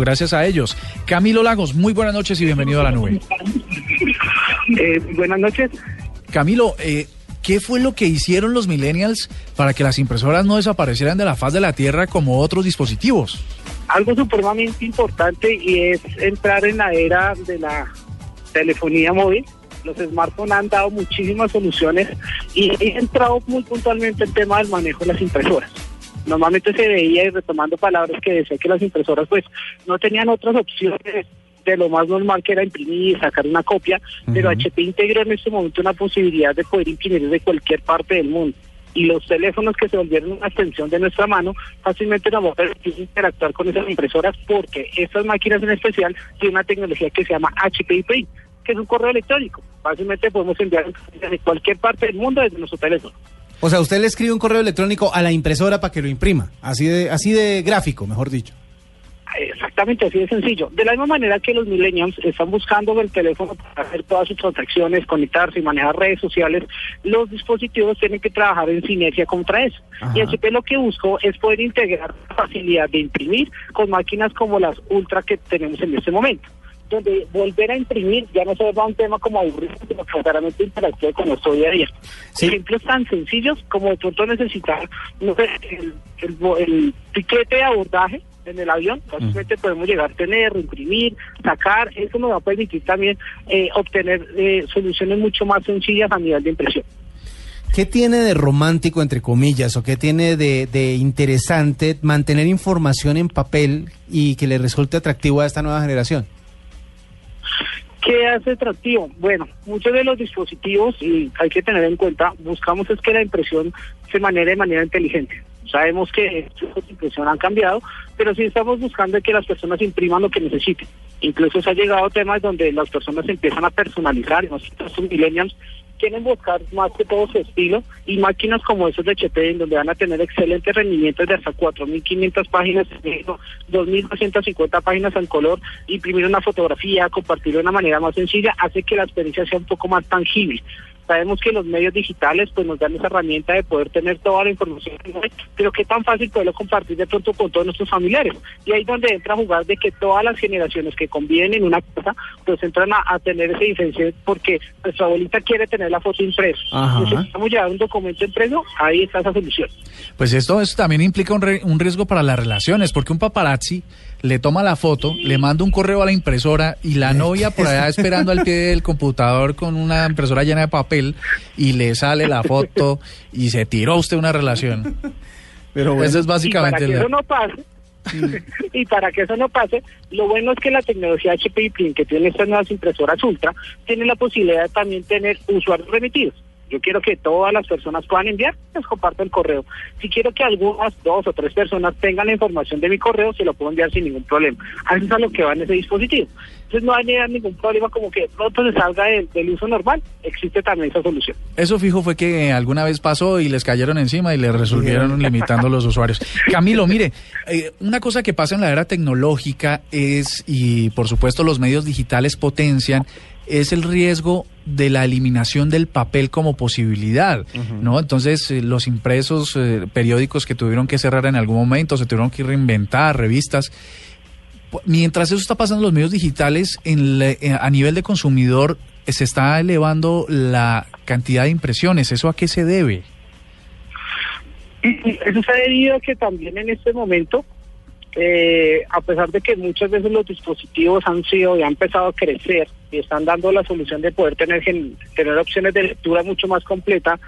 Gracias a ellos. Camilo Lagos, muy buenas noches y bienvenido a la nube. Eh, buenas noches. Camilo, eh, ¿qué fue lo que hicieron los millennials para que las impresoras no desaparecieran de la faz de la Tierra como otros dispositivos? Algo supremamente importante y es entrar en la era de la telefonía móvil. Los smartphones han dado muchísimas soluciones y he entrado muy puntualmente el tema del manejo de las impresoras. Normalmente se veía, y retomando palabras que decía que las impresoras pues no tenían otras opciones de lo más normal que era imprimir y sacar una copia, pero HP integró en este momento una posibilidad de poder imprimir desde cualquier parte del mundo. Y los teléfonos que se volvieron una extensión de nuestra mano fácilmente nos va a permitir interactuar con esas impresoras porque estas máquinas en especial tienen una tecnología que se llama HP Print, que es un correo electrónico. Fácilmente podemos enviar desde cualquier parte del mundo desde nuestro teléfono. O sea, usted le escribe un correo electrónico a la impresora para que lo imprima, así de, así de gráfico, mejor dicho. Exactamente, así de sencillo. De la misma manera que los millennials están buscando el teléfono para hacer todas sus transacciones, conectarse y manejar redes sociales, los dispositivos tienen que trabajar en sinergia contra eso. Y HP lo que buscó es poder integrar la facilidad de imprimir con máquinas como las Ultra que tenemos en este momento donde volver a imprimir ya no se va a un tema como aburrido, sino que claramente interactúa con nuestro día a día. Ejemplos tan sencillos como de pronto necesitar no sé, el, el, el piquete de abordaje en el avión, fácilmente podemos llegar a tener, imprimir, sacar, eso nos va a permitir también eh, obtener eh, soluciones mucho más sencillas a nivel de impresión. ¿Qué tiene de romántico, entre comillas, o qué tiene de, de interesante mantener información en papel y que le resulte atractivo a esta nueva generación? ¿Qué hace atractivo? Bueno, muchos de los dispositivos, y hay que tener en cuenta, buscamos es que la impresión se maneje de manera inteligente. Sabemos que de impresión han cambiado, pero sí estamos buscando que las personas impriman lo que necesiten. Incluso se ha llegado a temas donde las personas empiezan a personalizar, y nosotros millennials quieren buscar más que todo su estilo y máquinas como esos de HP en donde van a tener excelentes rendimientos de hasta 4.500 páginas, 2.250 páginas en color, imprimir una fotografía, compartirlo de una manera más sencilla, hace que la experiencia sea un poco más tangible. Sabemos que los medios digitales pues nos dan esa herramienta de poder tener toda la información, pero qué tan fácil poderlo compartir de pronto con todos nuestros familiares. Y ahí es donde entra a jugar de que todas las generaciones que conviven en una casa, pues entran a, a tener ese diferencia porque nuestra abuelita quiere tener la foto impresa. Necesitamos llevar un documento impreso, ahí está esa solución. Pues esto, esto también implica un, re- un riesgo para las relaciones, porque un paparazzi le toma la foto, le manda un correo a la impresora y la novia por allá esperando al pie del computador con una impresora llena de papel y le sale la foto y se tiró usted una relación. Pero Eso es Y para básicamente que la- eso no pase, y para que eso no pase, lo bueno es que la tecnología HP Print que tiene estas nuevas impresoras Ultra tiene la posibilidad de también tener usuarios remitidos. Yo quiero que todas las personas puedan enviar, les comparto el correo. Si quiero que algunas, dos o tres personas tengan la información de mi correo, se lo puedo enviar sin ningún problema. A eso es a lo que va en ese dispositivo. Entonces no va a llegar ningún problema como que pronto se salga del, del uso normal. Existe también esa solución. Eso fijo fue que alguna vez pasó y les cayeron encima y le resolvieron limitando los usuarios. Camilo, mire, eh, una cosa que pasa en la era tecnológica es, y por supuesto los medios digitales potencian, es el riesgo de la eliminación del papel como posibilidad, ¿no? Entonces, eh, los impresos eh, periódicos que tuvieron que cerrar en algún momento, se tuvieron que reinventar, revistas. Mientras eso está pasando en los medios digitales, en la- eh, a nivel de consumidor se está elevando la cantidad de impresiones. ¿Eso a qué se debe? Eso se ha debido a que también en este momento, eh, a pesar de que muchas veces los dispositivos han sido y han empezado a crecer y están dando la solución de poder tener, tener opciones de lectura mucho más completa,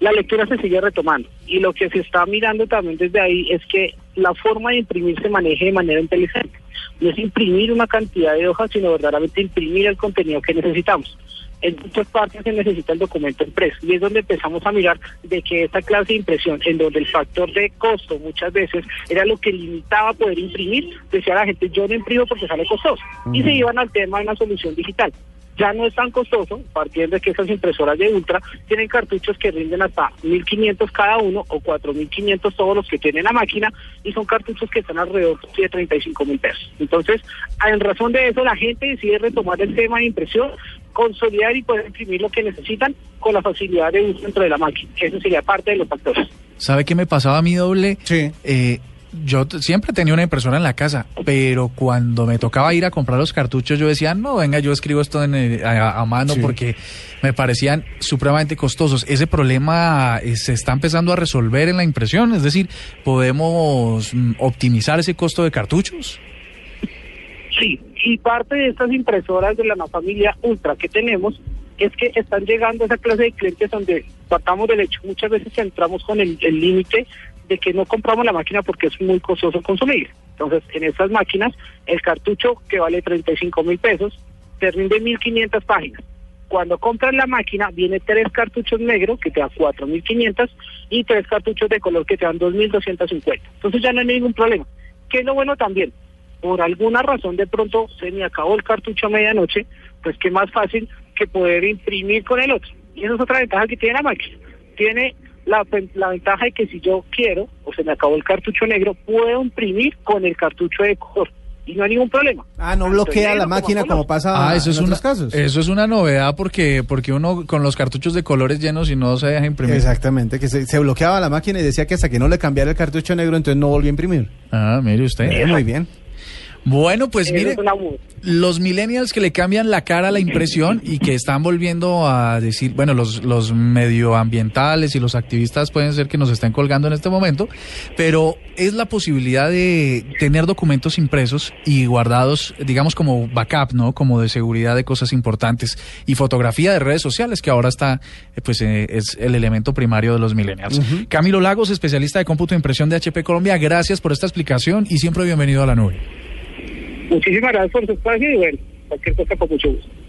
la lectura se sigue retomando. Y lo que se está mirando también desde ahí es que la forma de imprimir se maneje de manera inteligente. No es imprimir una cantidad de hojas, sino verdaderamente imprimir el contenido que necesitamos. en muchas partes se necesita el documento impreso y es donde empezamos a mirar de que esta clase de impresión, en donde el factor de costo muchas veces era lo que limitaba poder imprimir, decía la gente, yo no imprimo porque sale costoso. Y se iban al tema de una solución digital ya no es tan costoso, partiendo de que esas impresoras de Ultra tienen cartuchos que rinden hasta 1.500 cada uno o 4.500 todos los que tienen la máquina y son cartuchos que están alrededor de 35 mil pesos. Entonces, en razón de eso, la gente decide retomar el tema de impresión, consolidar y poder imprimir lo que necesitan con la facilidad de uso dentro de la máquina. Eso sería parte de los factores. ¿Sabe qué me pasaba a mí doble? Sí. Eh, yo siempre tenía una impresora en la casa, pero cuando me tocaba ir a comprar los cartuchos, yo decía, no, venga, yo escribo esto a, mano porque me parecían supremamente costosos. Ese problema eh, se está empezando a resolver en la impresión, es decir, podemos mm, optimizar ese costo de cartuchos. Sí, y parte de estas impresoras de la familia Ultra que tenemos es que están llegando a esa clase de clientes donde partamos del hecho, muchas veces entramos con el límite de que no compramos la máquina porque es muy costoso consumir. Entonces, en estas máquinas, el cartucho que vale 35 mil pesos, te rinde 1.500 páginas. Cuando compras la máquina, viene tres cartuchos negros que te dan 4.500 y tres cartuchos de color que te dan 2.250. Entonces ya no hay ningún problema. ¿Qué es lo bueno también? Por alguna razón de pronto se me acabó el cartucho a medianoche, pues qué más fácil que poder imprimir con el otro. Y esa es otra ventaja que tiene la máquina. Tiene la, la, ventaja de que si yo quiero o se me acabó el cartucho negro, puedo imprimir con el cartucho de color y no hay ningún problema. Ah, no bloquea la máquina como, pasa ah, eso en es otros casos. Eso es una novedad porque porque uno con los cartuchos de colores llenos y no se deja imprimir. Exactamente, que se, bloqueaba la máquina y decía que hasta que no le cambiara el cartucho negro entonces no volvía a imprimir. Ah, mire usted. muy bien. Bueno, pues mire, los millennials que le cambian la cara a la impresión y que están volviendo a decir, bueno, los, los medioambientales y los activistas pueden ser que nos estén colgando en este momento, pero es la posibilidad de tener documentos impresos y guardados, digamos, como backup, ¿no? Como de seguridad de cosas importantes y fotografía de redes sociales, que ahora está, eh, pues, eh, es el elemento primario de los millennials. Camilo Lagos, especialista de cómputo e impresión de HP Colombia, gracias por esta explicación y siempre bienvenido a la nube. Muchísimas gracias por su espacio y bueno, cualquier cosa con mucho gusto.